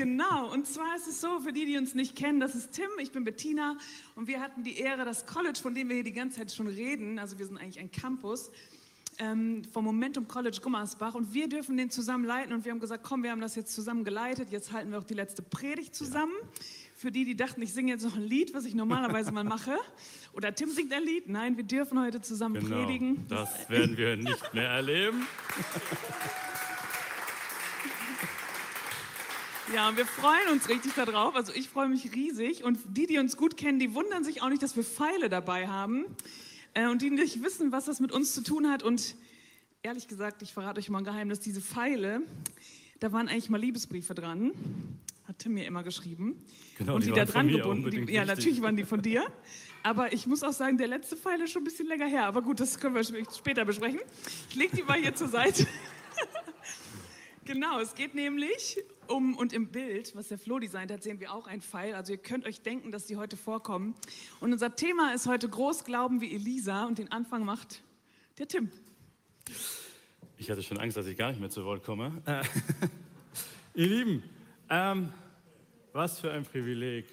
Genau, und zwar ist es so, für die, die uns nicht kennen, das ist Tim, ich bin Bettina und wir hatten die Ehre, das College, von dem wir hier die ganze Zeit schon reden, also wir sind eigentlich ein Campus, ähm, vom Momentum College Gummersbach und wir dürfen den zusammen leiten und wir haben gesagt, komm, wir haben das jetzt zusammen geleitet, jetzt halten wir auch die letzte Predigt zusammen. Ja. Für die, die dachten, ich singe jetzt noch ein Lied, was ich normalerweise mal mache, oder Tim singt ein Lied, nein, wir dürfen heute zusammen genau, predigen. Das werden wir nicht mehr erleben. Ja, und wir freuen uns richtig darauf. Also ich freue mich riesig. Und die, die uns gut kennen, die wundern sich auch nicht, dass wir Pfeile dabei haben. Äh, und die nicht wissen, was das mit uns zu tun hat. Und ehrlich gesagt, ich verrate euch mal ein Geheimnis, diese Pfeile, da waren eigentlich mal Liebesbriefe dran. Hat Tim mir immer geschrieben. Genau, und die, die da dran gebunden. Die, ja, natürlich waren die von dir. Aber ich muss auch sagen, der letzte Pfeil ist schon ein bisschen länger her. Aber gut, das können wir später besprechen. Ich lege die mal hier zur Seite. Genau, es geht nämlich um, und im Bild, was der Flo designt hat, sehen wir auch einen Pfeil. Also ihr könnt euch denken, dass die heute vorkommen. Und unser Thema ist heute Großglauben wie Elisa und den Anfang macht der Tim. Ich hatte schon Angst, dass ich gar nicht mehr zu Wort komme. Äh, ihr Lieben, ähm, was für ein Privileg,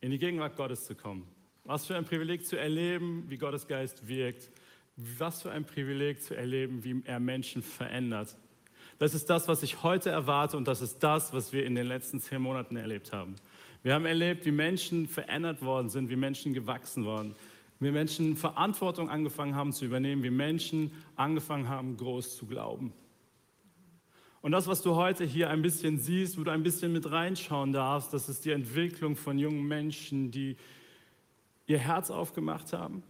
in die Gegenwart Gottes zu kommen. Was für ein Privileg zu erleben, wie Gottes Geist wirkt. Was für ein Privileg zu erleben, wie er Menschen verändert. Das ist das, was ich heute erwarte und das ist das, was wir in den letzten zehn Monaten erlebt haben. Wir haben erlebt, wie Menschen verändert worden sind, wie Menschen gewachsen worden, wie Menschen Verantwortung angefangen haben zu übernehmen, wie Menschen angefangen haben, groß zu glauben. Und das, was du heute hier ein bisschen siehst, wo du ein bisschen mit reinschauen darfst, das ist die Entwicklung von jungen Menschen, die ihr Herz aufgemacht haben,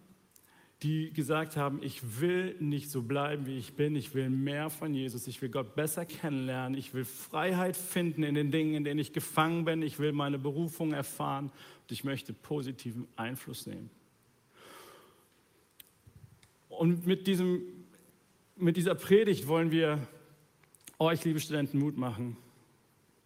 die gesagt haben, ich will nicht so bleiben, wie ich bin, ich will mehr von Jesus, ich will Gott besser kennenlernen, ich will Freiheit finden in den Dingen, in denen ich gefangen bin, ich will meine Berufung erfahren und ich möchte positiven Einfluss nehmen. Und mit, diesem, mit dieser Predigt wollen wir euch, liebe Studenten, Mut machen.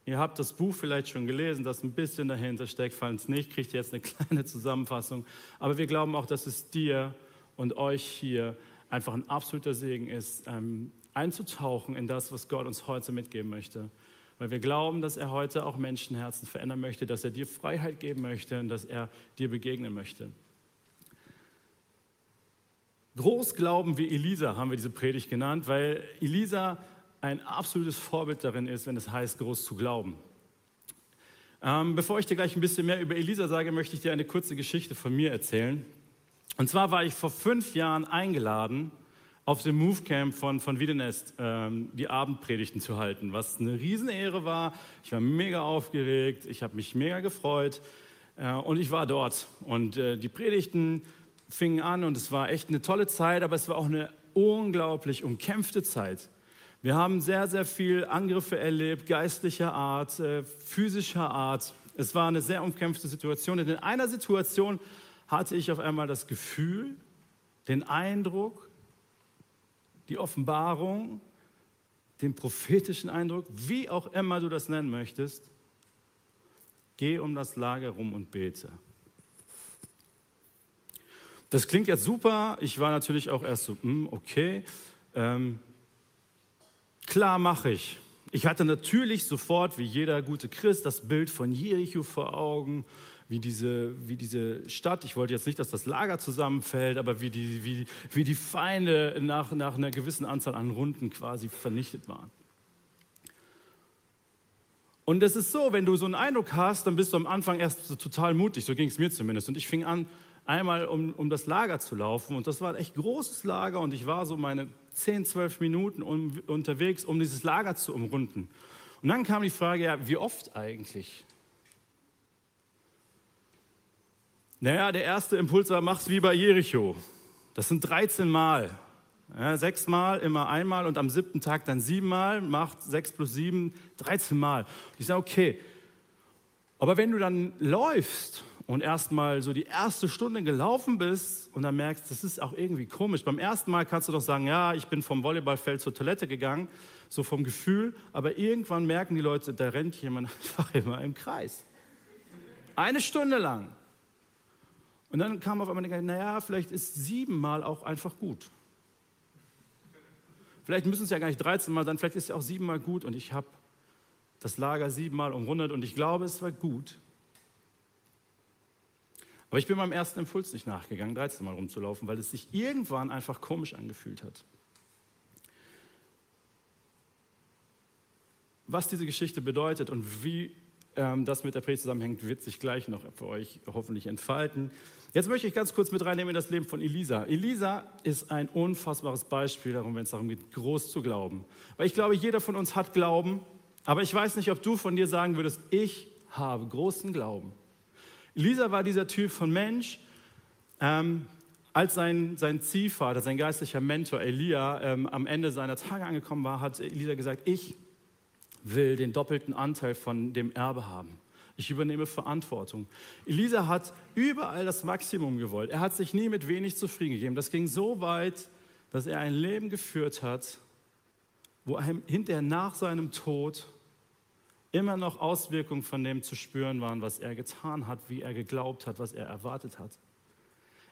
Ihr habt das Buch vielleicht schon gelesen, das ein bisschen dahinter steckt. Falls nicht, kriegt ihr jetzt eine kleine Zusammenfassung. Aber wir glauben auch, dass es dir und euch hier einfach ein absoluter Segen ist, ähm, einzutauchen in das, was Gott uns heute mitgeben möchte. Weil wir glauben, dass er heute auch Menschenherzen verändern möchte, dass er dir Freiheit geben möchte und dass er dir begegnen möchte. Großglauben wie Elisa haben wir diese Predigt genannt, weil Elisa ein absolutes Vorbild darin ist, wenn es heißt, groß zu glauben. Ähm, bevor ich dir gleich ein bisschen mehr über Elisa sage, möchte ich dir eine kurze Geschichte von mir erzählen. Und zwar war ich vor fünf Jahren eingeladen, auf dem Move Camp von, von Wiedenest ähm, die Abendpredigten zu halten, was eine Riesenehre war. Ich war mega aufgeregt, ich habe mich mega gefreut äh, und ich war dort. Und äh, die Predigten fingen an und es war echt eine tolle Zeit, aber es war auch eine unglaublich umkämpfte Zeit. Wir haben sehr, sehr viel Angriffe erlebt, geistlicher Art, äh, physischer Art. Es war eine sehr umkämpfte Situation. Und in einer Situation hatte ich auf einmal das Gefühl, den Eindruck, die Offenbarung, den prophetischen Eindruck, wie auch immer du das nennen möchtest, geh um das Lager rum und bete. Das klingt jetzt super. Ich war natürlich auch erst so, hm, okay, ähm, klar mache ich. Ich hatte natürlich sofort, wie jeder gute Christ, das Bild von Jericho vor Augen wie diese, wie diese Stadt, ich wollte jetzt nicht, dass das Lager zusammenfällt, aber wie die, wie, wie die Feinde nach, nach einer gewissen Anzahl an Runden quasi vernichtet waren. Und es ist so, wenn du so einen Eindruck hast, dann bist du am Anfang erst so total mutig, so ging es mir zumindest. Und ich fing an, einmal um, um das Lager zu laufen. Und das war ein echt großes Lager und ich war so meine 10, 12 Minuten um, unterwegs, um dieses Lager zu umrunden. Und dann kam die Frage, ja, wie oft eigentlich? Naja, der erste Impuls war, mach's wie bei Jericho. Das sind 13 Mal. Ja, sechs Mal, immer einmal und am siebten Tag dann siebenmal, macht sechs plus sieben, 13 Mal. Ich sage, okay. Aber wenn du dann läufst und erstmal so die erste Stunde gelaufen bist und dann merkst, das ist auch irgendwie komisch. Beim ersten Mal kannst du doch sagen, ja, ich bin vom Volleyballfeld zur Toilette gegangen, so vom Gefühl, aber irgendwann merken die Leute, da rennt jemand einfach immer im Kreis. Eine Stunde lang. Und dann kam auf einmal der Gedanke, naja, vielleicht ist siebenmal auch einfach gut. Vielleicht müssen es ja gar nicht 13 Mal sein, vielleicht ist es ja auch siebenmal gut. Und ich habe das Lager siebenmal umrundet und ich glaube, es war gut. Aber ich bin meinem ersten Impuls nicht nachgegangen, 13 Mal rumzulaufen, weil es sich irgendwann einfach komisch angefühlt hat. Was diese Geschichte bedeutet und wie das mit der Predigt zusammenhängt, wird sich gleich noch für euch hoffentlich entfalten. Jetzt möchte ich ganz kurz mit reinnehmen in das Leben von Elisa. Elisa ist ein unfassbares Beispiel darum, wenn es darum geht, groß zu glauben. Weil ich glaube, jeder von uns hat Glauben, aber ich weiß nicht, ob du von dir sagen würdest, ich habe großen Glauben. Elisa war dieser Typ von Mensch, ähm, als sein, sein Ziehvater, sein geistlicher Mentor Elia ähm, am Ende seiner Tage angekommen war, hat Elisa gesagt, ich will den doppelten Anteil von dem Erbe haben. Ich übernehme Verantwortung. Elisa hat überall das Maximum gewollt. Er hat sich nie mit wenig zufrieden gegeben. Das ging so weit, dass er ein Leben geführt hat, wo hinterher nach seinem Tod immer noch Auswirkungen von dem zu spüren waren, was er getan hat, wie er geglaubt hat, was er erwartet hat.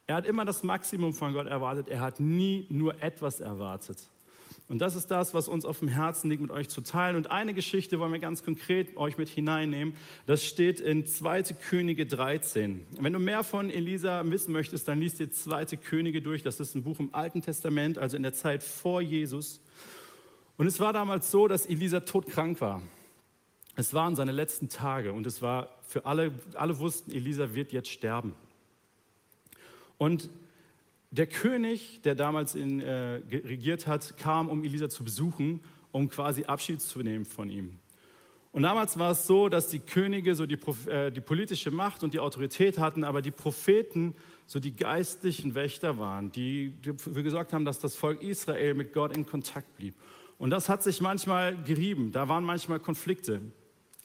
Er hat immer das Maximum von Gott erwartet. Er hat nie nur etwas erwartet. Und das ist das, was uns auf dem Herzen liegt, mit euch zu teilen. Und eine Geschichte wollen wir ganz konkret euch mit hineinnehmen. Das steht in 2. Könige 13. Wenn du mehr von Elisa wissen möchtest, dann liest dir 2. Könige durch. Das ist ein Buch im Alten Testament, also in der Zeit vor Jesus. Und es war damals so, dass Elisa todkrank war. Es waren seine letzten Tage und es war für alle, alle wussten, Elisa wird jetzt sterben. Und der König, der damals in, äh, regiert hat, kam, um Elisa zu besuchen, um quasi Abschied zu nehmen von ihm. Und damals war es so, dass die Könige so die, äh, die politische Macht und die Autorität hatten, aber die Propheten so die geistlichen Wächter waren, die dafür gesorgt haben, dass das Volk Israel mit Gott in Kontakt blieb. Und das hat sich manchmal gerieben, da waren manchmal Konflikte.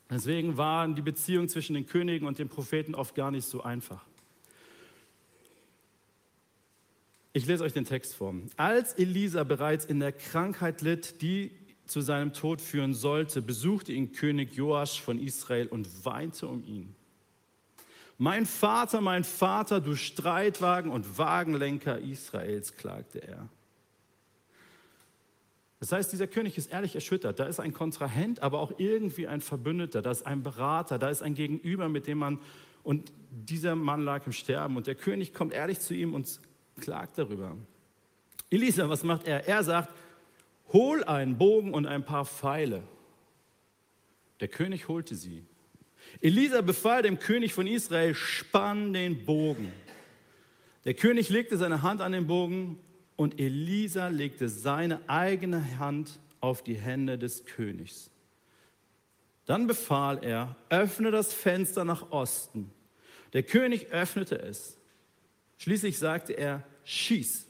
Deswegen waren die Beziehungen zwischen den Königen und den Propheten oft gar nicht so einfach. Ich lese euch den Text vor. Als Elisa bereits in der Krankheit litt, die zu seinem Tod führen sollte, besuchte ihn König Joasch von Israel und weinte um ihn. Mein Vater, mein Vater, du Streitwagen und Wagenlenker Israels, klagte er. Das heißt, dieser König ist ehrlich erschüttert. Da ist ein Kontrahent, aber auch irgendwie ein Verbündeter, da ist ein Berater, da ist ein Gegenüber, mit dem man, und dieser Mann lag im Sterben und der König kommt ehrlich zu ihm und klagt darüber. Elisa, was macht er? Er sagt, hol einen Bogen und ein paar Pfeile. Der König holte sie. Elisa befahl dem König von Israel, spann den Bogen. Der König legte seine Hand an den Bogen und Elisa legte seine eigene Hand auf die Hände des Königs. Dann befahl er, öffne das Fenster nach Osten. Der König öffnete es. Schließlich sagte er, schieß.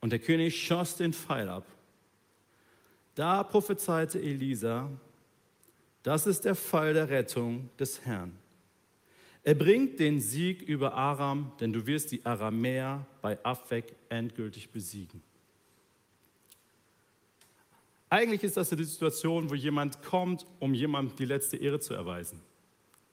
Und der König schoss den Pfeil ab. Da prophezeite Elisa, das ist der Fall der Rettung des Herrn. Er bringt den Sieg über Aram, denn du wirst die Aramäer bei Afek endgültig besiegen. Eigentlich ist das eine Situation, wo jemand kommt, um jemandem die letzte Ehre zu erweisen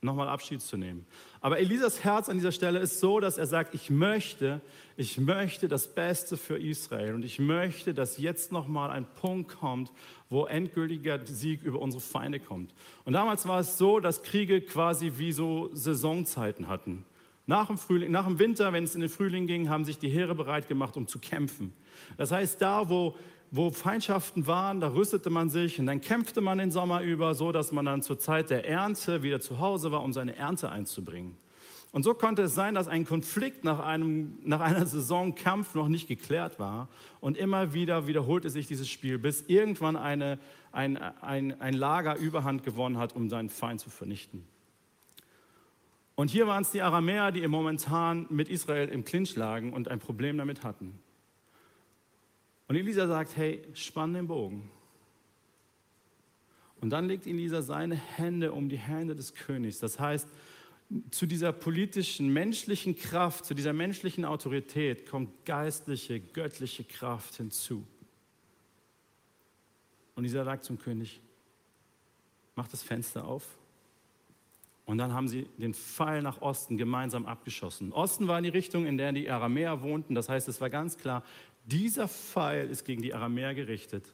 nochmal Abschied zu nehmen. Aber Elisas Herz an dieser Stelle ist so, dass er sagt, ich möchte, ich möchte das Beste für Israel und ich möchte, dass jetzt nochmal ein Punkt kommt, wo endgültiger Sieg über unsere Feinde kommt. Und damals war es so, dass Kriege quasi wie so Saisonzeiten hatten. Nach dem, Frühling, nach dem Winter, wenn es in den Frühling ging, haben sich die Heere bereit gemacht, um zu kämpfen. Das heißt, da, wo wo Feindschaften waren, da rüstete man sich und dann kämpfte man den Sommer über, so dass man dann zur Zeit der Ernte wieder zu Hause war, um seine Ernte einzubringen. Und so konnte es sein, dass ein Konflikt nach, einem, nach einer Saison Kampf noch nicht geklärt war. Und immer wieder wiederholte sich dieses Spiel, bis irgendwann eine, ein, ein, ein Lager Überhand gewonnen hat, um seinen Feind zu vernichten. Und hier waren es die Aramäer, die momentan mit Israel im Clinch lagen und ein Problem damit hatten. Und Elisa sagt, hey, spann den Bogen. Und dann legt Elisa seine Hände um die Hände des Königs. Das heißt, zu dieser politischen, menschlichen Kraft, zu dieser menschlichen Autorität kommt geistliche, göttliche Kraft hinzu. Und Elisa sagt zum König, mach das Fenster auf. Und dann haben sie den Pfeil nach Osten gemeinsam abgeschossen. Osten war die Richtung, in der die Aramäer wohnten. Das heißt, es war ganz klar, dieser Pfeil ist gegen die Aramäer gerichtet.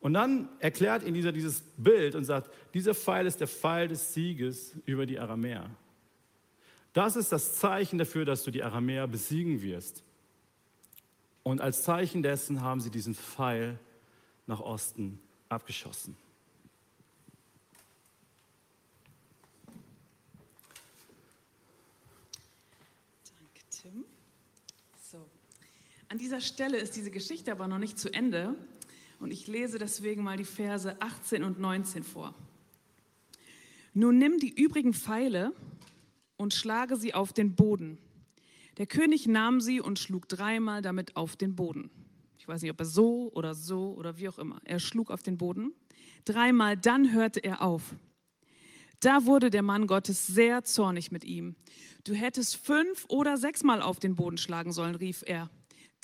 Und dann erklärt Elisa dieses Bild und sagt, dieser Pfeil ist der Pfeil des Sieges über die Aramäer. Das ist das Zeichen dafür, dass du die Aramäer besiegen wirst. Und als Zeichen dessen haben sie diesen Pfeil nach Osten abgeschossen. Danke, Tim. So. An dieser Stelle ist diese Geschichte aber noch nicht zu Ende. Und ich lese deswegen mal die Verse 18 und 19 vor. Nun nimm die übrigen Pfeile und schlage sie auf den Boden. Der König nahm sie und schlug dreimal damit auf den Boden. Ich weiß nicht, ob er so oder so oder wie auch immer. Er schlug auf den Boden. Dreimal, dann hörte er auf. Da wurde der Mann Gottes sehr zornig mit ihm. Du hättest fünf oder sechsmal auf den Boden schlagen sollen, rief er.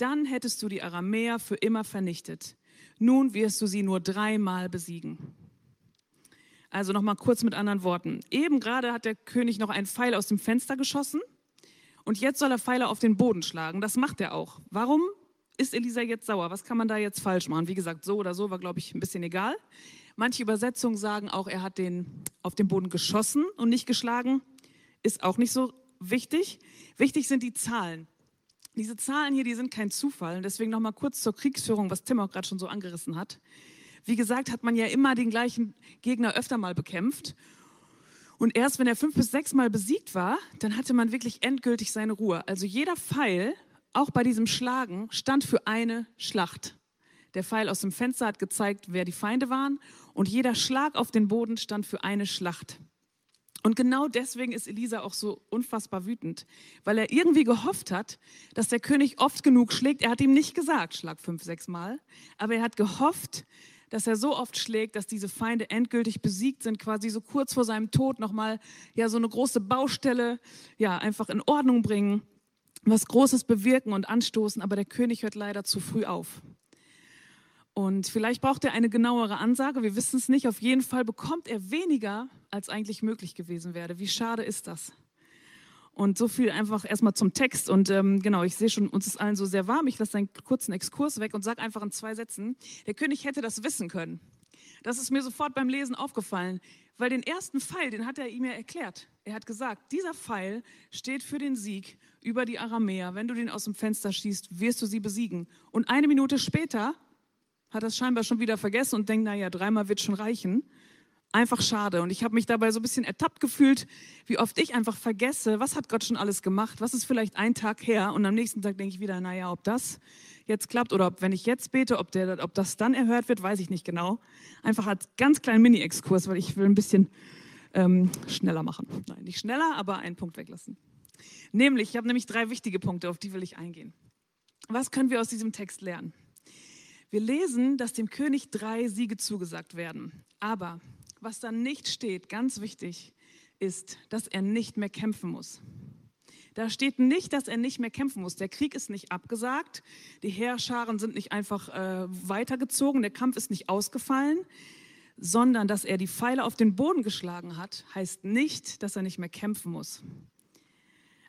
Dann hättest du die Aramäer für immer vernichtet. Nun wirst du sie nur dreimal besiegen. Also nochmal kurz mit anderen Worten. Eben gerade hat der König noch einen Pfeil aus dem Fenster geschossen und jetzt soll er Pfeile auf den Boden schlagen. Das macht er auch. Warum ist Elisa jetzt sauer? Was kann man da jetzt falsch machen? Wie gesagt, so oder so war, glaube ich, ein bisschen egal. Manche Übersetzungen sagen auch, er hat den auf den Boden geschossen und nicht geschlagen. Ist auch nicht so wichtig. Wichtig sind die Zahlen. Diese Zahlen hier, die sind kein Zufall. Deswegen nochmal kurz zur Kriegsführung, was Tim auch gerade schon so angerissen hat. Wie gesagt, hat man ja immer den gleichen Gegner öfter mal bekämpft. Und erst wenn er fünf bis sechs Mal besiegt war, dann hatte man wirklich endgültig seine Ruhe. Also jeder Pfeil, auch bei diesem Schlagen, stand für eine Schlacht. Der Pfeil aus dem Fenster hat gezeigt, wer die Feinde waren. Und jeder Schlag auf den Boden stand für eine Schlacht. Und genau deswegen ist Elisa auch so unfassbar wütend, weil er irgendwie gehofft hat, dass der König oft genug schlägt. Er hat ihm nicht gesagt, schlag fünf, sechs Mal, aber er hat gehofft, dass er so oft schlägt, dass diese Feinde endgültig besiegt sind, quasi so kurz vor seinem Tod nochmal ja so eine große Baustelle ja einfach in Ordnung bringen, was Großes bewirken und anstoßen. Aber der König hört leider zu früh auf. Und vielleicht braucht er eine genauere Ansage, wir wissen es nicht. Auf jeden Fall bekommt er weniger, als eigentlich möglich gewesen wäre. Wie schade ist das? Und so viel einfach erstmal zum Text. Und ähm, genau, ich sehe schon, uns ist allen so sehr warm. Ich lasse einen kurzen Exkurs weg und sage einfach in zwei Sätzen, der König hätte das wissen können. Das ist mir sofort beim Lesen aufgefallen, weil den ersten Pfeil, den hat er ihm ja erklärt. Er hat gesagt, dieser Pfeil steht für den Sieg über die Aramäer. Wenn du den aus dem Fenster schießt, wirst du sie besiegen. Und eine Minute später hat das scheinbar schon wieder vergessen und denkt, naja, dreimal wird schon reichen. Einfach schade. Und ich habe mich dabei so ein bisschen ertappt gefühlt, wie oft ich einfach vergesse, was hat Gott schon alles gemacht, was ist vielleicht ein Tag her und am nächsten Tag denke ich wieder, naja, ob das jetzt klappt oder ob, wenn ich jetzt bete, ob, der, ob das dann erhört wird, weiß ich nicht genau. Einfach als ganz kleinen Mini-Exkurs, weil ich will ein bisschen ähm, schneller machen. Nein, nicht schneller, aber einen Punkt weglassen. Nämlich, ich habe nämlich drei wichtige Punkte, auf die will ich eingehen. Was können wir aus diesem Text lernen? Wir lesen, dass dem König drei Siege zugesagt werden. Aber was da nicht steht, ganz wichtig, ist, dass er nicht mehr kämpfen muss. Da steht nicht, dass er nicht mehr kämpfen muss. Der Krieg ist nicht abgesagt, die Heerscharen sind nicht einfach äh, weitergezogen, der Kampf ist nicht ausgefallen, sondern dass er die Pfeile auf den Boden geschlagen hat, heißt nicht, dass er nicht mehr kämpfen muss.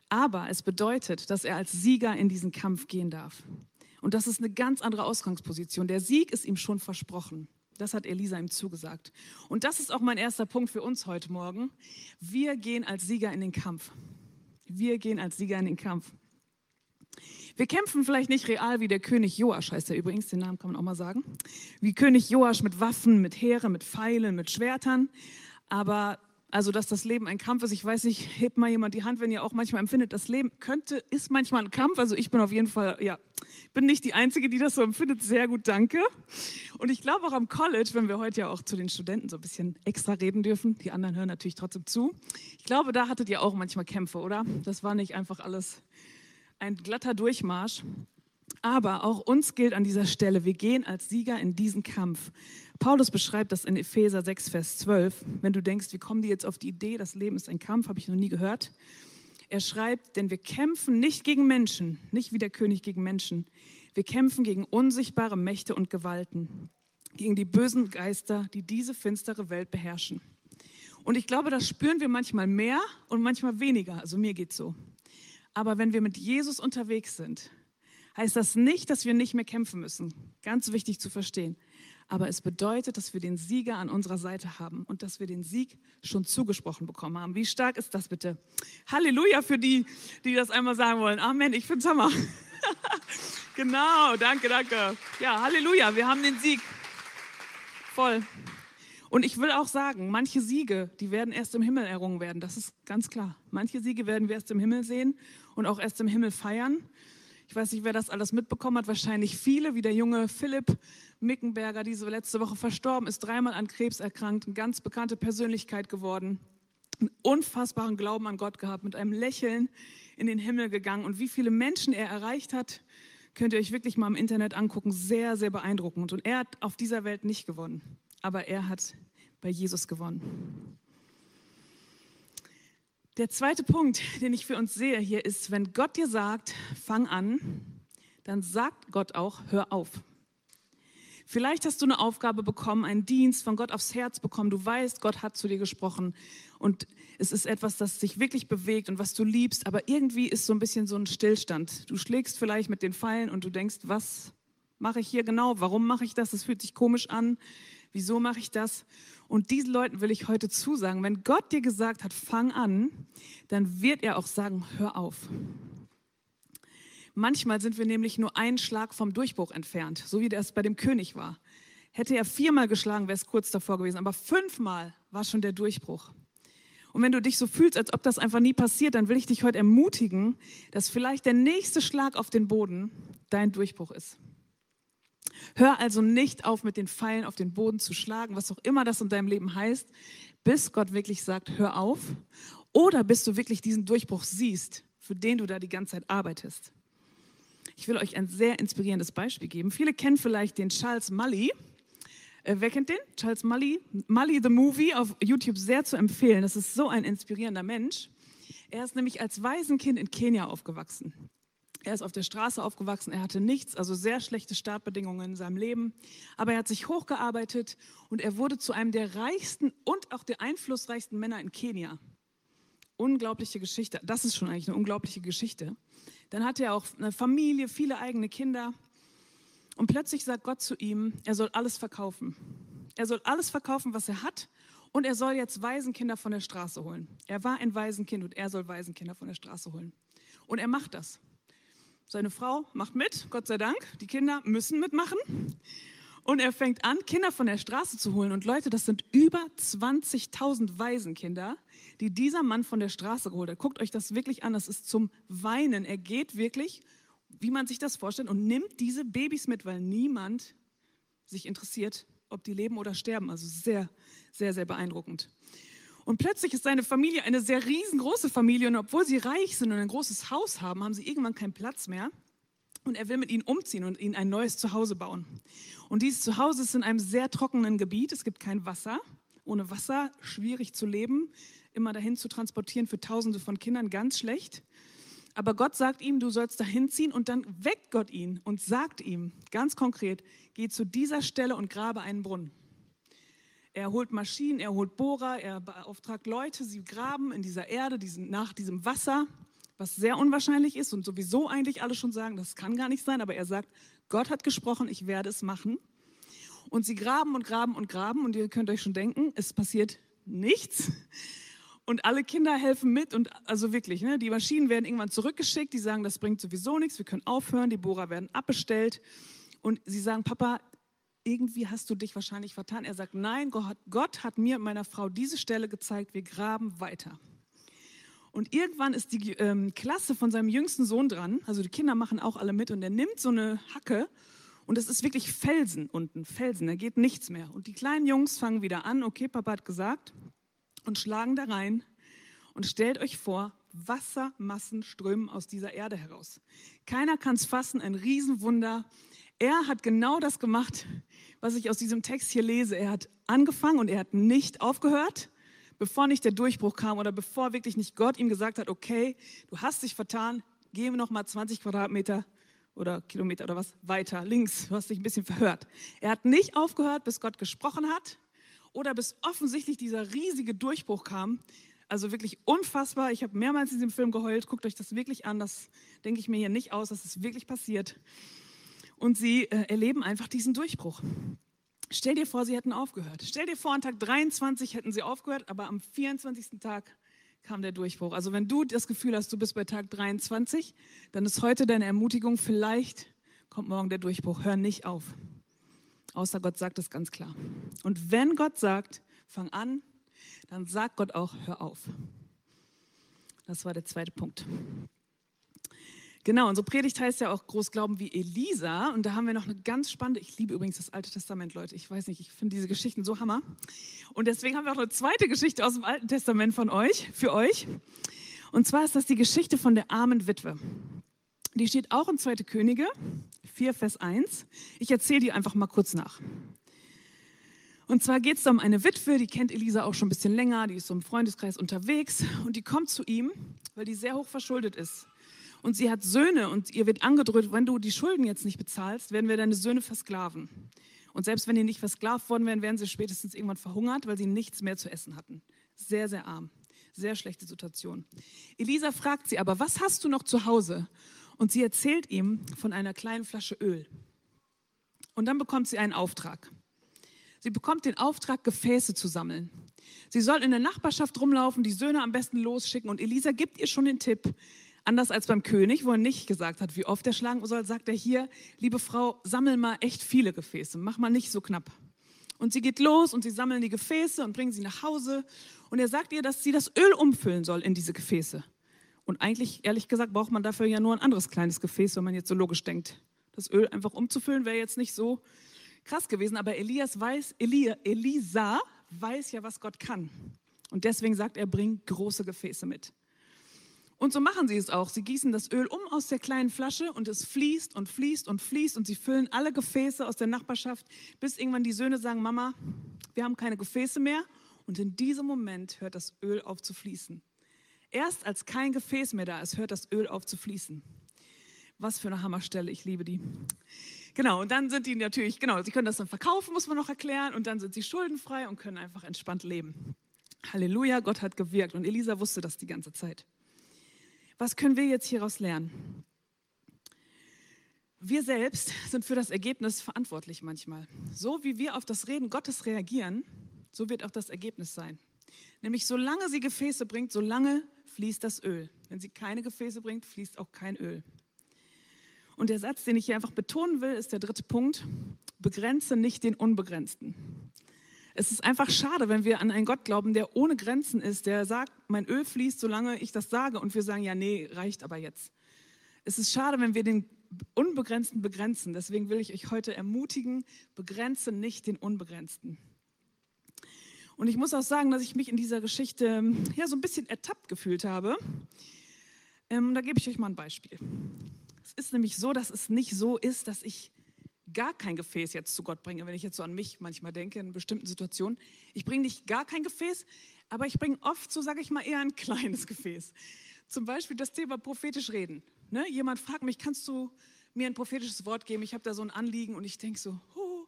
Aber es bedeutet, dass er als Sieger in diesen Kampf gehen darf. Und das ist eine ganz andere Ausgangsposition. Der Sieg ist ihm schon versprochen. Das hat Elisa ihm zugesagt. Und das ist auch mein erster Punkt für uns heute Morgen. Wir gehen als Sieger in den Kampf. Wir gehen als Sieger in den Kampf. Wir kämpfen vielleicht nicht real wie der König Joasch, heißt er übrigens, den Namen kann man auch mal sagen. Wie König Joasch mit Waffen, mit Heere, mit Pfeilen, mit Schwertern. Aber also, dass das Leben ein Kampf ist, ich weiß nicht, hebt mal jemand die Hand, wenn ihr auch manchmal empfindet, das Leben könnte, ist manchmal ein Kampf. Also ich bin auf jeden Fall, ja, bin nicht die Einzige, die das so empfindet. Sehr gut, danke. Und ich glaube auch am College, wenn wir heute ja auch zu den Studenten so ein bisschen extra reden dürfen, die anderen hören natürlich trotzdem zu. Ich glaube, da hattet ihr auch manchmal Kämpfe, oder? Das war nicht einfach alles ein glatter Durchmarsch. Aber auch uns gilt an dieser Stelle, wir gehen als Sieger in diesen Kampf. Paulus beschreibt das in Epheser 6, Vers 12. Wenn du denkst, wie kommen die jetzt auf die Idee, das Leben ist ein Kampf, habe ich noch nie gehört. Er schreibt, denn wir kämpfen nicht gegen Menschen, nicht wie der König gegen Menschen. Wir kämpfen gegen unsichtbare Mächte und Gewalten, gegen die bösen Geister, die diese finstere Welt beherrschen. Und ich glaube, das spüren wir manchmal mehr und manchmal weniger. Also mir geht's so. Aber wenn wir mit Jesus unterwegs sind, heißt das nicht, dass wir nicht mehr kämpfen müssen. Ganz wichtig zu verstehen. Aber es bedeutet, dass wir den Sieger an unserer Seite haben und dass wir den Sieg schon zugesprochen bekommen haben. Wie stark ist das bitte? Halleluja für die, die das einmal sagen wollen. Amen, ich finde es Hammer. genau, danke, danke. Ja, Halleluja, wir haben den Sieg. Voll. Und ich will auch sagen, manche Siege, die werden erst im Himmel errungen werden. Das ist ganz klar. Manche Siege werden wir erst im Himmel sehen und auch erst im Himmel feiern. Ich weiß nicht, wer das alles mitbekommen hat. Wahrscheinlich viele, wie der junge Philipp Mickenberger, diese letzte Woche verstorben ist, dreimal an Krebs erkrankt, eine ganz bekannte Persönlichkeit geworden, einen unfassbaren Glauben an Gott gehabt, mit einem Lächeln in den Himmel gegangen. Und wie viele Menschen er erreicht hat, könnt ihr euch wirklich mal im Internet angucken. Sehr, sehr beeindruckend. Und er hat auf dieser Welt nicht gewonnen, aber er hat bei Jesus gewonnen. Der zweite Punkt, den ich für uns sehe hier, ist, wenn Gott dir sagt, fang an, dann sagt Gott auch, hör auf. Vielleicht hast du eine Aufgabe bekommen, einen Dienst von Gott aufs Herz bekommen. Du weißt, Gott hat zu dir gesprochen und es ist etwas, das dich wirklich bewegt und was du liebst, aber irgendwie ist so ein bisschen so ein Stillstand. Du schlägst vielleicht mit den Pfeilen und du denkst, was mache ich hier genau? Warum mache ich das? Es fühlt sich komisch an. Wieso mache ich das? Und diesen Leuten will ich heute zusagen, wenn Gott dir gesagt hat, fang an, dann wird er auch sagen, hör auf. Manchmal sind wir nämlich nur einen Schlag vom Durchbruch entfernt, so wie das bei dem König war. Hätte er viermal geschlagen, wäre es kurz davor gewesen, aber fünfmal war schon der Durchbruch. Und wenn du dich so fühlst, als ob das einfach nie passiert, dann will ich dich heute ermutigen, dass vielleicht der nächste Schlag auf den Boden dein Durchbruch ist. Hör also nicht auf, mit den Pfeilen auf den Boden zu schlagen, was auch immer das in deinem Leben heißt, bis Gott wirklich sagt, hör auf. Oder bis du wirklich diesen Durchbruch siehst, für den du da die ganze Zeit arbeitest. Ich will euch ein sehr inspirierendes Beispiel geben. Viele kennen vielleicht den Charles Mully. Äh, wer kennt den? Charles Mully. Mully the Movie auf YouTube sehr zu empfehlen. Das ist so ein inspirierender Mensch. Er ist nämlich als Waisenkind in Kenia aufgewachsen. Er ist auf der Straße aufgewachsen, er hatte nichts, also sehr schlechte Startbedingungen in seinem Leben. Aber er hat sich hochgearbeitet und er wurde zu einem der reichsten und auch der einflussreichsten Männer in Kenia. Unglaubliche Geschichte. Das ist schon eigentlich eine unglaubliche Geschichte. Dann hatte er auch eine Familie, viele eigene Kinder. Und plötzlich sagt Gott zu ihm, er soll alles verkaufen. Er soll alles verkaufen, was er hat. Und er soll jetzt Waisenkinder von der Straße holen. Er war ein Waisenkind und er soll Waisenkinder von der Straße holen. Und er macht das. Seine Frau macht mit, Gott sei Dank. Die Kinder müssen mitmachen. Und er fängt an, Kinder von der Straße zu holen. Und Leute, das sind über 20.000 Waisenkinder, die dieser Mann von der Straße geholt hat. Guckt euch das wirklich an, das ist zum Weinen. Er geht wirklich, wie man sich das vorstellt, und nimmt diese Babys mit, weil niemand sich interessiert, ob die leben oder sterben. Also sehr, sehr, sehr beeindruckend. Und plötzlich ist seine Familie eine sehr riesengroße Familie und obwohl sie reich sind und ein großes Haus haben, haben sie irgendwann keinen Platz mehr. Und er will mit ihnen umziehen und ihnen ein neues Zuhause bauen. Und dieses Zuhause ist in einem sehr trockenen Gebiet. Es gibt kein Wasser. Ohne Wasser schwierig zu leben. Immer dahin zu transportieren für Tausende von Kindern ganz schlecht. Aber Gott sagt ihm, du sollst dahin ziehen und dann weckt Gott ihn und sagt ihm ganz konkret, geh zu dieser Stelle und grabe einen Brunnen. Er holt Maschinen, er holt Bohrer, er beauftragt Leute, sie graben in dieser Erde diesen, nach diesem Wasser, was sehr unwahrscheinlich ist und sowieso eigentlich alle schon sagen, das kann gar nicht sein, aber er sagt, Gott hat gesprochen, ich werde es machen. Und sie graben und graben und graben und ihr könnt euch schon denken, es passiert nichts. Und alle Kinder helfen mit und also wirklich, ne, die Maschinen werden irgendwann zurückgeschickt, die sagen, das bringt sowieso nichts, wir können aufhören, die Bohrer werden abbestellt. Und sie sagen, Papa, irgendwie hast du dich wahrscheinlich vertan. Er sagt, nein, Gott, Gott hat mir und meiner Frau diese Stelle gezeigt, wir graben weiter. Und irgendwann ist die ähm, Klasse von seinem jüngsten Sohn dran, also die Kinder machen auch alle mit und er nimmt so eine Hacke und es ist wirklich Felsen unten, Felsen, da geht nichts mehr. Und die kleinen Jungs fangen wieder an, okay, Papa hat gesagt, und schlagen da rein und stellt euch vor, Wassermassen strömen aus dieser Erde heraus. Keiner kann es fassen, ein Riesenwunder. Er hat genau das gemacht, was ich aus diesem Text hier lese. Er hat angefangen und er hat nicht aufgehört, bevor nicht der Durchbruch kam oder bevor wirklich nicht Gott ihm gesagt hat, okay, du hast dich vertan, gehen wir noch mal 20 Quadratmeter oder Kilometer oder was weiter links. Du hast dich ein bisschen verhört. Er hat nicht aufgehört, bis Gott gesprochen hat oder bis offensichtlich dieser riesige Durchbruch kam. Also wirklich unfassbar. Ich habe mehrmals in diesem Film geheult. Guckt euch das wirklich an. Das denke ich mir hier nicht aus. Das ist wirklich passiert und sie äh, erleben einfach diesen Durchbruch. Stell dir vor, sie hätten aufgehört. Stell dir vor, an Tag 23 hätten sie aufgehört, aber am 24. Tag kam der Durchbruch. Also wenn du das Gefühl hast, du bist bei Tag 23, dann ist heute deine Ermutigung, vielleicht kommt morgen der Durchbruch. Hör nicht auf. Außer Gott sagt es ganz klar. Und wenn Gott sagt, fang an, dann sagt Gott auch, hör auf. Das war der zweite Punkt. Genau, unsere Predigt heißt ja auch Großglauben wie Elisa. Und da haben wir noch eine ganz spannende, ich liebe übrigens das Alte Testament, Leute. Ich weiß nicht, ich finde diese Geschichten so hammer. Und deswegen haben wir auch eine zweite Geschichte aus dem Alten Testament von euch, für euch. Und zwar ist das die Geschichte von der armen Witwe. Die steht auch in 2. Könige 4, Vers 1. Ich erzähle die einfach mal kurz nach. Und zwar geht es um eine Witwe, die kennt Elisa auch schon ein bisschen länger, die ist so im Freundeskreis unterwegs und die kommt zu ihm, weil die sehr hoch verschuldet ist. Und sie hat Söhne und ihr wird angedroht, wenn du die Schulden jetzt nicht bezahlst, werden wir deine Söhne versklaven. Und selbst wenn die nicht versklavt worden wären, wären sie spätestens irgendwann verhungert, weil sie nichts mehr zu essen hatten. Sehr, sehr arm. Sehr schlechte Situation. Elisa fragt sie aber, was hast du noch zu Hause? Und sie erzählt ihm von einer kleinen Flasche Öl. Und dann bekommt sie einen Auftrag. Sie bekommt den Auftrag, Gefäße zu sammeln. Sie soll in der Nachbarschaft rumlaufen, die Söhne am besten losschicken. Und Elisa gibt ihr schon den Tipp, Anders als beim König, wo er nicht gesagt hat, wie oft er schlagen soll, sagt er hier, liebe Frau, sammel mal echt viele Gefäße, mach mal nicht so knapp. Und sie geht los und sie sammeln die Gefäße und bringen sie nach Hause. Und er sagt ihr, dass sie das Öl umfüllen soll in diese Gefäße. Und eigentlich, ehrlich gesagt, braucht man dafür ja nur ein anderes kleines Gefäß, wenn man jetzt so logisch denkt. Das Öl einfach umzufüllen wäre jetzt nicht so krass gewesen. Aber Elias weiß, Elia, Elisa weiß ja, was Gott kann. Und deswegen sagt er, bring große Gefäße mit. Und so machen sie es auch. Sie gießen das Öl um aus der kleinen Flasche und es fließt und fließt und fließt und sie füllen alle Gefäße aus der Nachbarschaft, bis irgendwann die Söhne sagen, Mama, wir haben keine Gefäße mehr. Und in diesem Moment hört das Öl auf zu fließen. Erst als kein Gefäß mehr da ist, hört das Öl auf zu fließen. Was für eine Hammerstelle, ich liebe die. Genau, und dann sind die natürlich, genau, sie können das dann verkaufen, muss man noch erklären, und dann sind sie schuldenfrei und können einfach entspannt leben. Halleluja, Gott hat gewirkt und Elisa wusste das die ganze Zeit. Was können wir jetzt hieraus lernen? Wir selbst sind für das Ergebnis verantwortlich manchmal. So wie wir auf das Reden Gottes reagieren, so wird auch das Ergebnis sein. Nämlich solange sie Gefäße bringt, solange fließt das Öl. Wenn sie keine Gefäße bringt, fließt auch kein Öl. Und der Satz, den ich hier einfach betonen will, ist der dritte Punkt. Begrenze nicht den Unbegrenzten. Es ist einfach schade, wenn wir an einen Gott glauben, der ohne Grenzen ist, der sagt, mein Öl fließt, solange ich das sage, und wir sagen, ja, nee, reicht aber jetzt. Es ist schade, wenn wir den Unbegrenzten begrenzen. Deswegen will ich euch heute ermutigen, begrenze nicht den Unbegrenzten. Und ich muss auch sagen, dass ich mich in dieser Geschichte ja so ein bisschen ertappt gefühlt habe. Ähm, da gebe ich euch mal ein Beispiel. Es ist nämlich so, dass es nicht so ist, dass ich gar kein Gefäß jetzt zu Gott bringe, wenn ich jetzt so an mich manchmal denke, in bestimmten Situationen. Ich bringe nicht gar kein Gefäß, aber ich bringe oft, so sage ich mal, eher ein kleines Gefäß. Zum Beispiel das Thema prophetisch reden. Ne? Jemand fragt mich, kannst du mir ein prophetisches Wort geben? Ich habe da so ein Anliegen und ich denke so, oh,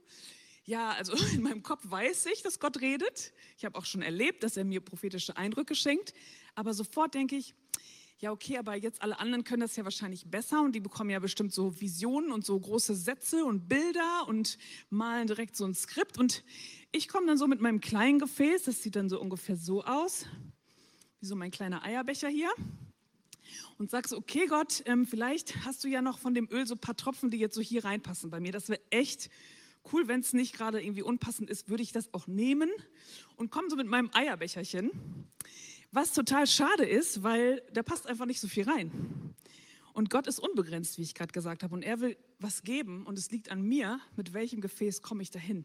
ja, also in meinem Kopf weiß ich, dass Gott redet. Ich habe auch schon erlebt, dass er mir prophetische Eindrücke schenkt. Aber sofort denke ich, ja, okay, aber jetzt alle anderen können das ja wahrscheinlich besser und die bekommen ja bestimmt so Visionen und so große Sätze und Bilder und malen direkt so ein Skript. Und ich komme dann so mit meinem kleinen Gefäß, das sieht dann so ungefähr so aus, wie so mein kleiner Eierbecher hier. Und sag so, okay Gott, ähm, vielleicht hast du ja noch von dem Öl so ein paar Tropfen, die jetzt so hier reinpassen bei mir. Das wäre echt cool, wenn es nicht gerade irgendwie unpassend ist, würde ich das auch nehmen und komme so mit meinem Eierbecherchen. Was total schade ist, weil da passt einfach nicht so viel rein. Und Gott ist unbegrenzt, wie ich gerade gesagt habe. Und er will was geben und es liegt an mir, mit welchem Gefäß komme ich dahin.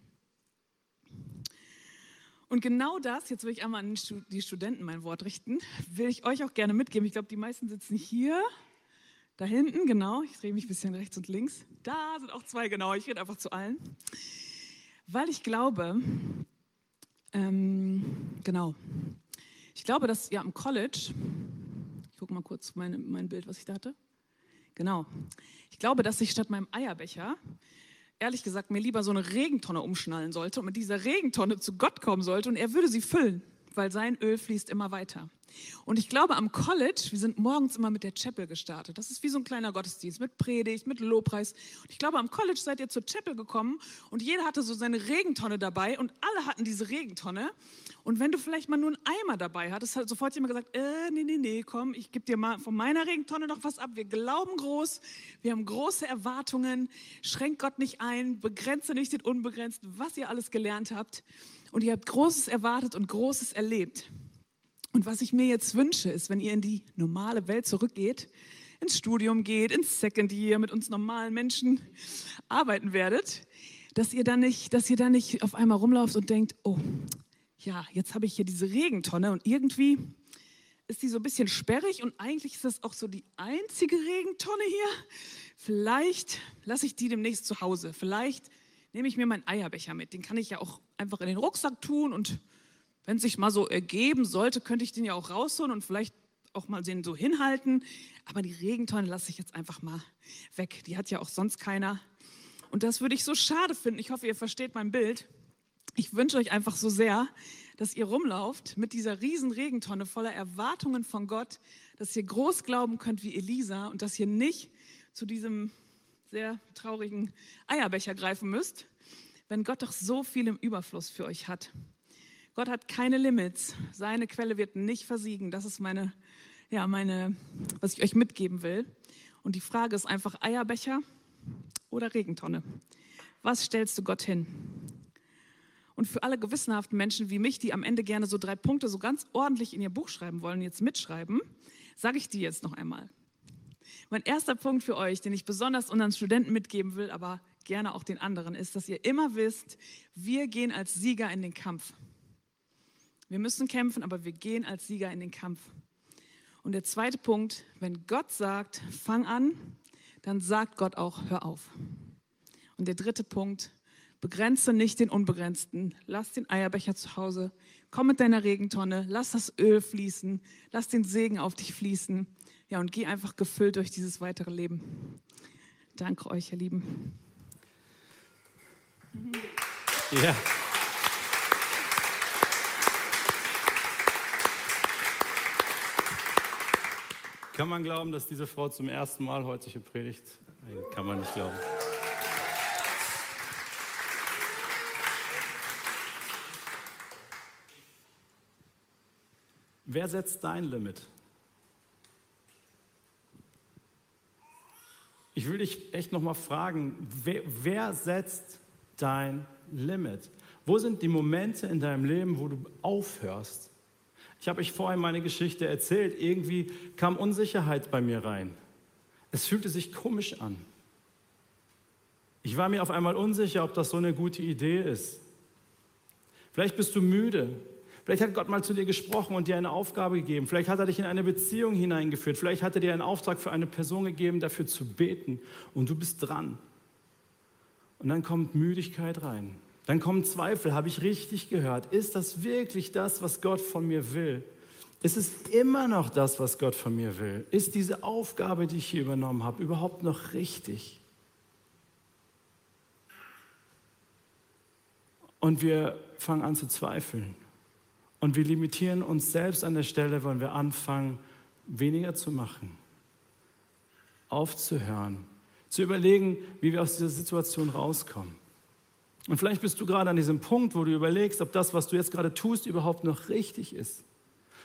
Und genau das, jetzt will ich einmal an die Studenten mein Wort richten, will ich euch auch gerne mitgeben. Ich glaube, die meisten sitzen hier, da hinten, genau. Ich drehe mich ein bisschen rechts und links. Da sind auch zwei, genau. Ich rede einfach zu allen. Weil ich glaube, ähm, genau, ich glaube, dass ja im College, ich gucke mal kurz mein, mein Bild, was ich da hatte. Genau. Ich glaube, dass ich statt meinem Eierbecher, ehrlich gesagt, mir lieber so eine Regentonne umschnallen sollte und mit dieser Regentonne zu Gott kommen sollte und er würde sie füllen, weil sein Öl fließt immer weiter. Und ich glaube, am College, wir sind morgens immer mit der Chapel gestartet. Das ist wie so ein kleiner Gottesdienst mit Predigt, mit Lobpreis. Und ich glaube, am College seid ihr zur Chapel gekommen und jeder hatte so seine Regentonne dabei und alle hatten diese Regentonne. Und wenn du vielleicht mal nur einen Eimer dabei hattest, hat sofort jemand gesagt, äh, nee, nee, nee, komm, ich gebe dir mal von meiner Regentonne noch was ab. Wir glauben groß, wir haben große Erwartungen. Schränk Gott nicht ein, begrenze nicht den Unbegrenzten, was ihr alles gelernt habt. Und ihr habt Großes erwartet und Großes erlebt. Und was ich mir jetzt wünsche, ist, wenn ihr in die normale Welt zurückgeht, ins Studium geht, ins Second Year mit uns normalen Menschen arbeiten werdet, dass ihr dann nicht, dass ihr dann nicht auf einmal rumlauft und denkt, oh, ja, jetzt habe ich hier diese Regentonne und irgendwie ist die so ein bisschen sperrig und eigentlich ist das auch so die einzige Regentonne hier. Vielleicht lasse ich die demnächst zu Hause. Vielleicht nehme ich mir meinen Eierbecher mit. Den kann ich ja auch einfach in den Rucksack tun und wenn es sich mal so ergeben sollte, könnte ich den ja auch rausholen und vielleicht auch mal den so hinhalten. Aber die Regentonne lasse ich jetzt einfach mal weg. Die hat ja auch sonst keiner. Und das würde ich so schade finden. Ich hoffe, ihr versteht mein Bild. Ich wünsche euch einfach so sehr, dass ihr rumlauft mit dieser riesen Regentonne voller Erwartungen von Gott, dass ihr groß glauben könnt wie Elisa und dass ihr nicht zu diesem sehr traurigen Eierbecher greifen müsst, wenn Gott doch so viel im Überfluss für euch hat. Gott hat keine Limits. Seine Quelle wird nicht versiegen. Das ist meine, ja, meine, was ich euch mitgeben will. Und die Frage ist einfach Eierbecher oder Regentonne. Was stellst du Gott hin? Und für alle gewissenhaften Menschen wie mich, die am Ende gerne so drei Punkte so ganz ordentlich in ihr Buch schreiben wollen, jetzt mitschreiben, sage ich die jetzt noch einmal. Mein erster Punkt für euch, den ich besonders unseren Studenten mitgeben will, aber gerne auch den anderen, ist, dass ihr immer wisst, wir gehen als Sieger in den Kampf. Wir müssen kämpfen, aber wir gehen als Sieger in den Kampf. Und der zweite Punkt, wenn Gott sagt, fang an, dann sagt Gott auch, hör auf. Und der dritte Punkt, begrenze nicht den Unbegrenzten. Lass den Eierbecher zu Hause. Komm mit deiner Regentonne. Lass das Öl fließen. Lass den Segen auf dich fließen. Ja, und geh einfach gefüllt durch dieses weitere Leben. Danke euch, ihr Lieben. Ja. Kann man glauben, dass diese Frau zum ersten Mal heute hier predigt? Nein, kann man nicht glauben. Wer setzt dein Limit? Ich will dich echt nochmal fragen, wer, wer setzt dein Limit? Wo sind die Momente in deinem Leben, wo du aufhörst? Ich habe euch vorhin meine Geschichte erzählt. Irgendwie kam Unsicherheit bei mir rein. Es fühlte sich komisch an. Ich war mir auf einmal unsicher, ob das so eine gute Idee ist. Vielleicht bist du müde. Vielleicht hat Gott mal zu dir gesprochen und dir eine Aufgabe gegeben. Vielleicht hat er dich in eine Beziehung hineingeführt. Vielleicht hat er dir einen Auftrag für eine Person gegeben, dafür zu beten. Und du bist dran. Und dann kommt Müdigkeit rein. Dann kommen Zweifel, habe ich richtig gehört? Ist das wirklich das, was Gott von mir will? Ist es immer noch das, was Gott von mir will? Ist diese Aufgabe, die ich hier übernommen habe, überhaupt noch richtig? Und wir fangen an zu zweifeln. Und wir limitieren uns selbst an der Stelle, wenn wir anfangen, weniger zu machen, aufzuhören, zu überlegen, wie wir aus dieser Situation rauskommen. Und vielleicht bist du gerade an diesem Punkt, wo du überlegst, ob das, was du jetzt gerade tust, überhaupt noch richtig ist.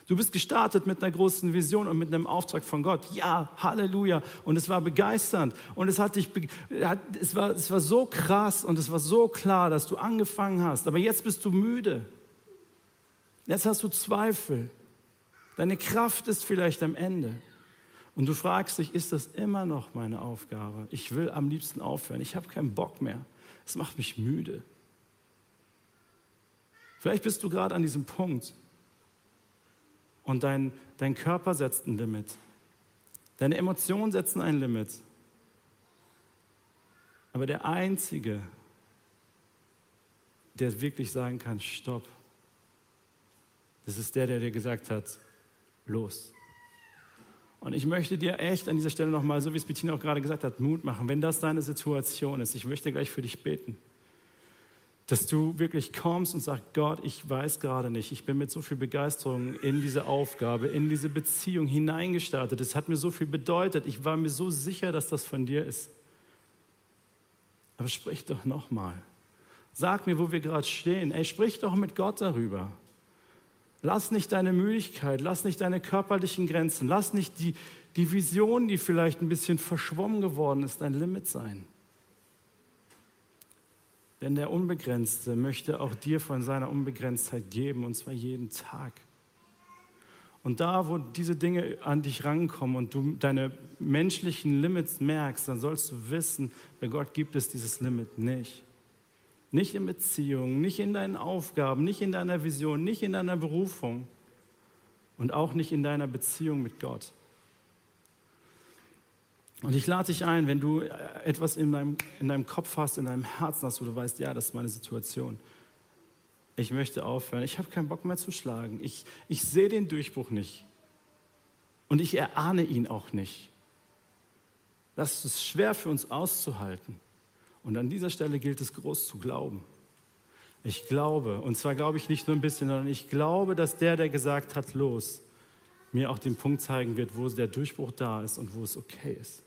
Du bist gestartet mit einer großen Vision und mit einem Auftrag von Gott. Ja, Halleluja. Und es war begeisternd. Und es hat dich, es war, es war so krass und es war so klar, dass du angefangen hast. Aber jetzt bist du müde. Jetzt hast du Zweifel. Deine Kraft ist vielleicht am Ende. Und du fragst dich, ist das immer noch meine Aufgabe? Ich will am liebsten aufhören. Ich habe keinen Bock mehr. Es macht mich müde. Vielleicht bist du gerade an diesem Punkt und dein, dein Körper setzt ein Limit. Deine Emotionen setzen ein Limit. Aber der Einzige, der wirklich sagen kann, stopp, das ist der, der dir gesagt hat, los. Und ich möchte dir echt an dieser Stelle nochmal, so wie es Bettina auch gerade gesagt hat, Mut machen, wenn das deine Situation ist. Ich möchte gleich für dich beten. Dass du wirklich kommst und sagst, Gott, ich weiß gerade nicht, ich bin mit so viel Begeisterung in diese Aufgabe, in diese Beziehung hineingestartet. Es hat mir so viel bedeutet. Ich war mir so sicher, dass das von dir ist. Aber sprich doch nochmal. Sag mir, wo wir gerade stehen. Ey, sprich doch mit Gott darüber. Lass nicht deine Müdigkeit, lass nicht deine körperlichen Grenzen, lass nicht die, die Vision, die vielleicht ein bisschen verschwommen geworden ist, dein Limit sein. Denn der Unbegrenzte möchte auch dir von seiner Unbegrenztheit geben, und zwar jeden Tag. Und da, wo diese Dinge an dich rankommen und du deine menschlichen Limits merkst, dann sollst du wissen, bei Gott gibt es dieses Limit nicht. Nicht in Beziehungen, nicht in deinen Aufgaben, nicht in deiner Vision, nicht in deiner Berufung und auch nicht in deiner Beziehung mit Gott. Und ich lade dich ein, wenn du etwas in deinem, in deinem Kopf hast, in deinem Herzen hast, wo du weißt, ja, das ist meine Situation. Ich möchte aufhören. Ich habe keinen Bock mehr zu schlagen. Ich, ich sehe den Durchbruch nicht. Und ich erahne ihn auch nicht. Das ist schwer für uns auszuhalten. Und an dieser Stelle gilt es groß zu glauben. Ich glaube, und zwar glaube ich nicht nur ein bisschen, sondern ich glaube, dass der, der gesagt hat, los, mir auch den Punkt zeigen wird, wo der Durchbruch da ist und wo es okay ist.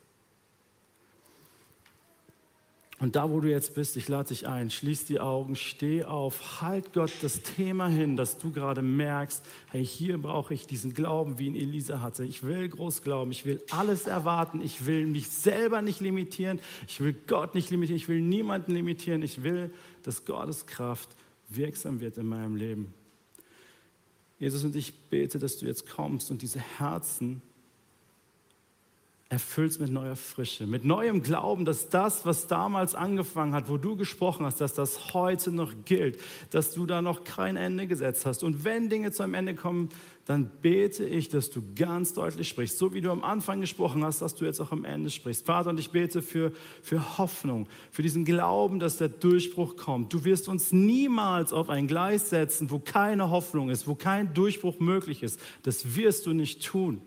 Und da, wo du jetzt bist, ich lade dich ein, schließ die Augen, steh auf, halt Gott das Thema hin, dass du gerade merkst, hey, hier brauche ich diesen Glauben, wie ihn Elisa hatte. Ich will groß glauben, ich will alles erwarten, ich will mich selber nicht limitieren, ich will Gott nicht limitieren, ich will niemanden limitieren, ich will, dass Gottes Kraft wirksam wird in meinem Leben. Jesus, und ich bete, dass du jetzt kommst und diese Herzen erfüllst mit neuer Frische, mit neuem Glauben, dass das, was damals angefangen hat, wo du gesprochen hast, dass das heute noch gilt, dass du da noch kein Ende gesetzt hast. Und wenn Dinge zu einem Ende kommen, dann bete ich, dass du ganz deutlich sprichst, so wie du am Anfang gesprochen hast, dass du jetzt auch am Ende sprichst. Vater, und ich bete für, für Hoffnung, für diesen Glauben, dass der Durchbruch kommt. Du wirst uns niemals auf ein Gleis setzen, wo keine Hoffnung ist, wo kein Durchbruch möglich ist. Das wirst du nicht tun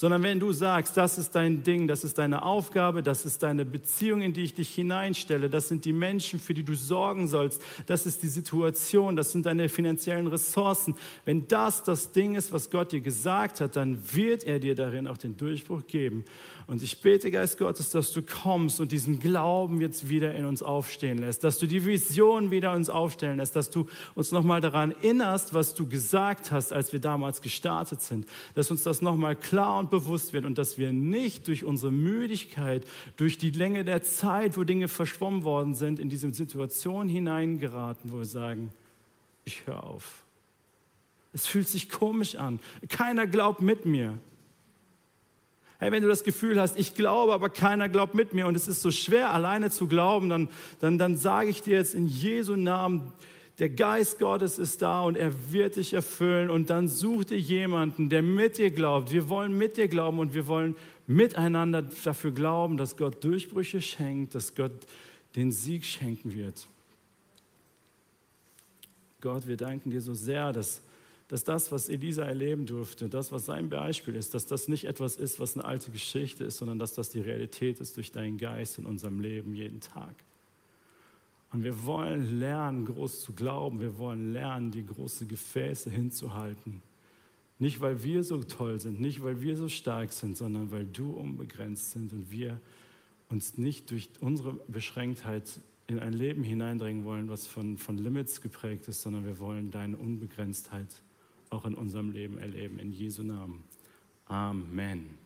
sondern wenn du sagst, das ist dein Ding, das ist deine Aufgabe, das ist deine Beziehung, in die ich dich hineinstelle, das sind die Menschen, für die du sorgen sollst, das ist die Situation, das sind deine finanziellen Ressourcen. Wenn das das Ding ist, was Gott dir gesagt hat, dann wird er dir darin auch den Durchbruch geben. Und ich bete, Geist Gottes, dass du kommst und diesen Glauben jetzt wieder in uns aufstehen lässt, dass du die Vision wieder uns aufstellen lässt, dass du uns nochmal daran erinnerst, was du gesagt hast, als wir damals gestartet sind, dass uns das nochmal klar und bewusst wird und dass wir nicht durch unsere Müdigkeit, durch die Länge der Zeit, wo Dinge verschwommen worden sind, in diese Situation hineingeraten, wo wir sagen, ich höre auf. Es fühlt sich komisch an. Keiner glaubt mit mir. Hey, wenn du das Gefühl hast, ich glaube, aber keiner glaubt mit mir und es ist so schwer, alleine zu glauben, dann, dann, dann sage ich dir jetzt in Jesu Namen, der Geist Gottes ist da und er wird dich erfüllen und dann such dir jemanden, der mit dir glaubt. Wir wollen mit dir glauben und wir wollen miteinander dafür glauben, dass Gott Durchbrüche schenkt, dass Gott den Sieg schenken wird. Gott, wir danken dir so sehr, dass dass das, was Elisa erleben durfte, das, was sein Beispiel ist, dass das nicht etwas ist, was eine alte Geschichte ist, sondern dass das die Realität ist durch deinen Geist in unserem Leben jeden Tag. Und wir wollen lernen, groß zu glauben. Wir wollen lernen, die großen Gefäße hinzuhalten. Nicht, weil wir so toll sind, nicht, weil wir so stark sind, sondern weil du unbegrenzt sind und wir uns nicht durch unsere Beschränktheit in ein Leben hineindringen wollen, was von, von Limits geprägt ist, sondern wir wollen deine Unbegrenztheit auch in unserem Leben erleben. In Jesu Namen. Amen.